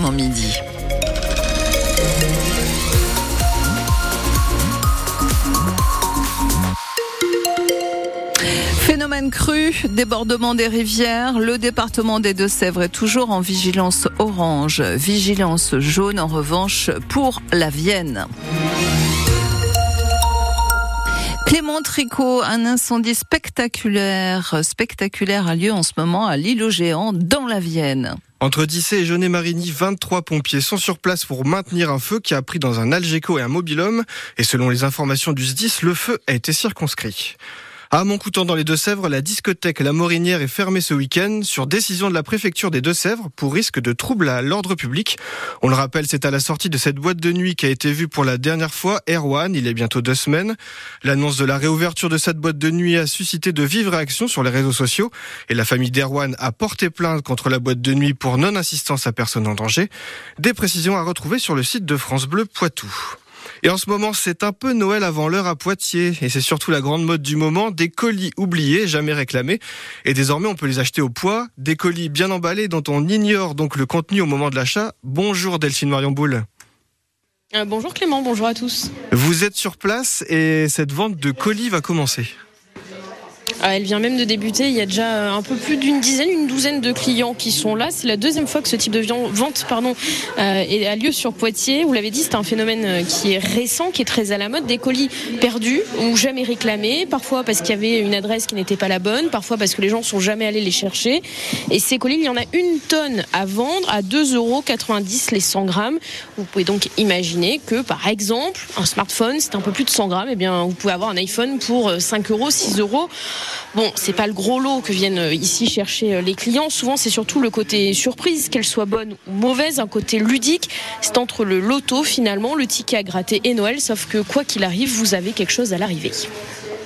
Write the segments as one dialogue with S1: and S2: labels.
S1: exactement midi. Phénomène cru, débordement des rivières, le département des Deux-Sèvres est toujours en vigilance orange, vigilance jaune en revanche pour la Vienne. Tricot, un incendie spectaculaire, spectaculaire a lieu en ce moment à l'île aux Géants dans la Vienne.
S2: Entre Dissé et Jeunet-Marigny, 23 pompiers sont sur place pour maintenir un feu qui a pris dans un Algeco et un mobilhome. Et selon les informations du SDIS, le feu a été circonscrit. À Montcoutan dans les Deux-Sèvres, la discothèque La Morinière est fermée ce week-end sur décision de la préfecture des Deux-Sèvres pour risque de troubles à l'ordre public. On le rappelle, c'est à la sortie de cette boîte de nuit qui a été vue pour la dernière fois Erwan, il est bientôt deux semaines. L'annonce de la réouverture de cette boîte de nuit a suscité de vives réactions sur les réseaux sociaux et la famille d'Erwan a porté plainte contre la boîte de nuit pour non-assistance à personne en danger. Des précisions à retrouver sur le site de France Bleu Poitou. Et en ce moment, c'est un peu Noël avant l'heure à Poitiers. Et c'est surtout la grande mode du moment, des colis oubliés, jamais réclamés. Et désormais, on peut les acheter au poids. Des colis bien emballés dont on ignore donc le contenu au moment de l'achat. Bonjour Delphine Marion Boule.
S3: Euh, bonjour Clément, bonjour à tous.
S2: Vous êtes sur place et cette vente de colis va commencer.
S3: Ah, elle vient même de débuter. Il y a déjà un peu plus d'une dizaine, une douzaine de clients qui sont là. C'est la deuxième fois que ce type de vente pardon, euh, a lieu sur Poitiers. Vous l'avez dit, c'est un phénomène euh, qui est récent, qui est très à la mode. Des colis perdus ou jamais réclamés, parfois parce qu'il y avait une adresse qui n'était pas la bonne, parfois parce que les gens sont jamais allés les chercher. Et ces colis, il y en a une tonne à vendre à 2,90 euros les 100 grammes. Vous pouvez donc imaginer que, par exemple, un smartphone, c'est un peu plus de 100 grammes. Eh bien, vous pouvez avoir un iPhone pour 5 euros, 6 euros. Bon, c'est pas le gros lot que viennent euh, ici chercher euh, les clients. Souvent, c'est surtout le côté surprise, qu'elle soit bonne ou mauvaise, un côté ludique. C'est entre le loto finalement, le ticket à gratter et Noël. Sauf que quoi qu'il arrive, vous avez quelque chose à l'arrivée.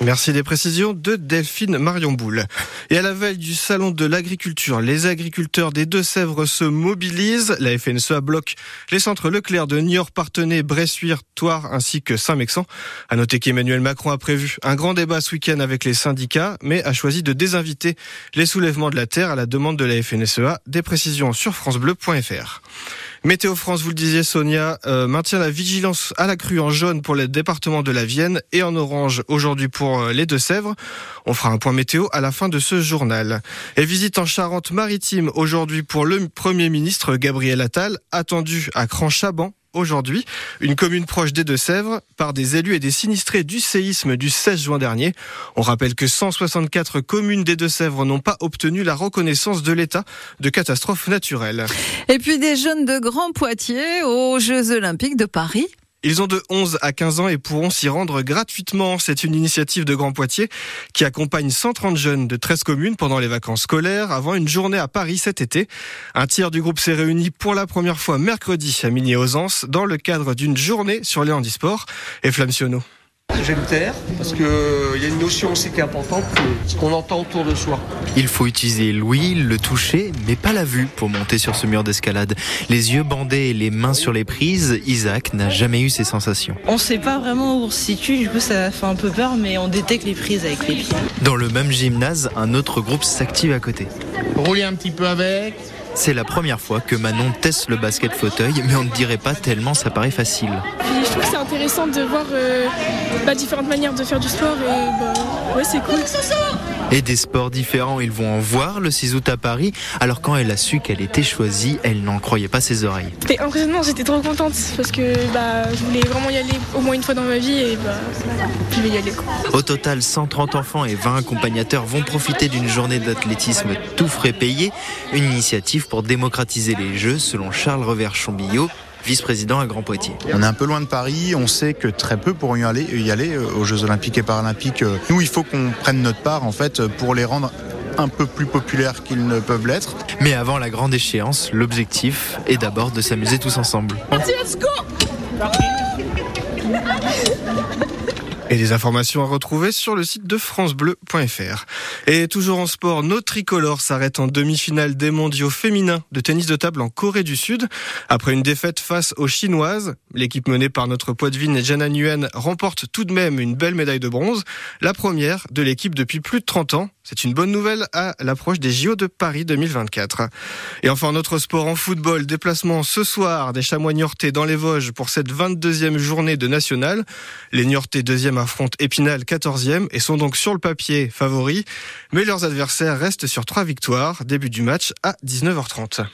S2: Merci des précisions de Delphine Marion Boule. Et à la veille du salon de l'agriculture, les agriculteurs des Deux-Sèvres se mobilisent. La FNSEA bloque les centres Leclerc de Niort, Partenay, Bressuire, Toire ainsi que Saint-Mexan. À noter qu'Emmanuel Macron a prévu un grand débat ce week-end avec les syndicats, mais a choisi de désinviter les soulèvements de la terre à la demande de la FNSEA. Des précisions sur francebleu.fr. Météo France, vous le disiez Sonia, euh, maintient la vigilance à la crue en jaune pour le département de la Vienne et en orange aujourd'hui pour euh, les Deux-Sèvres. On fera un point météo à la fin de ce journal. Et visite en Charente-Maritime aujourd'hui pour le Premier ministre Gabriel Attal, attendu à Cran-Chaban aujourd'hui, une commune proche des Deux-Sèvres, par des élus et des sinistrés du séisme du 16 juin dernier. On rappelle que 164 communes des Deux-Sèvres n'ont pas obtenu la reconnaissance de l'état de catastrophe naturelle.
S1: Et puis des jeunes de Grand Poitiers aux Jeux Olympiques de Paris
S2: ils ont de 11 à 15 ans et pourront s'y rendre gratuitement. C'est une initiative de Grand Poitiers qui accompagne 130 jeunes de 13 communes pendant les vacances scolaires avant une journée à Paris cet été. Un tiers du groupe s'est réuni pour la première fois mercredi à Migné-Ausence dans le cadre d'une journée sur les handisports. Et Flamsionno.
S4: J'aime taire parce qu'il euh, y a une notion aussi qui est importante, ce qu'on entend autour de soi.
S5: Il faut utiliser l'ouïe, le toucher, mais pas la vue pour monter sur ce mur d'escalade. Les yeux bandés et les mains sur les prises, Isaac n'a jamais eu ces sensations.
S6: On ne sait pas vraiment où on se situe, du coup ça fait un peu peur, mais on détecte les prises avec les pieds.
S5: Dans le même gymnase, un autre groupe s'active à côté.
S4: Rouler un petit peu avec,
S5: c'est la première fois que Manon teste le basket fauteuil, mais on ne dirait pas tellement ça paraît facile.
S7: je trouve que c'est intéressant de voir euh, bah, différentes manières de faire du sport et bah, ouais, c'est cool.
S5: Et des sports différents, ils vont en voir le 6 août à Paris. Alors quand elle a su qu'elle était choisie, elle n'en croyait pas ses oreilles.
S7: C'était impressionnant, j'étais trop contente parce que bah, je voulais vraiment y aller au moins une fois dans ma vie et bah, je vais y aller.
S5: Au total, 130 enfants et 20 accompagnateurs vont profiter d'une journée d'athlétisme tout frais payé, une initiative pour démocratiser les Jeux, selon Charles Revers Chambillot, vice-président à Grand Poitiers.
S8: On est un peu loin de Paris, on sait que très peu pourront y aller, y aller euh, aux Jeux Olympiques et Paralympiques. Euh, nous, il faut qu'on prenne notre part en fait pour les rendre un peu plus populaires qu'ils ne peuvent l'être.
S5: Mais avant la grande échéance, l'objectif est d'abord de s'amuser tous ensemble. Let's go
S2: et des informations à retrouver sur le site de francebleu.fr. Et toujours en sport, nos tricolores s'arrêtent en demi-finale des mondiaux féminins de tennis de table en Corée du Sud. Après une défaite face aux Chinoises, l'équipe menée par notre poitevine Jana Nguyen remporte tout de même une belle médaille de bronze, la première de l'équipe depuis plus de 30 ans. C'est une bonne nouvelle à l'approche des JO de Paris 2024. Et enfin, notre sport en football, déplacement ce soir des chamois niortais dans les Vosges pour cette 22e journée de nationale. Les niortais deuxième affrontent Épinal 14e et sont donc sur le papier favoris. Mais leurs adversaires restent sur trois victoires. Début du match à 19h30.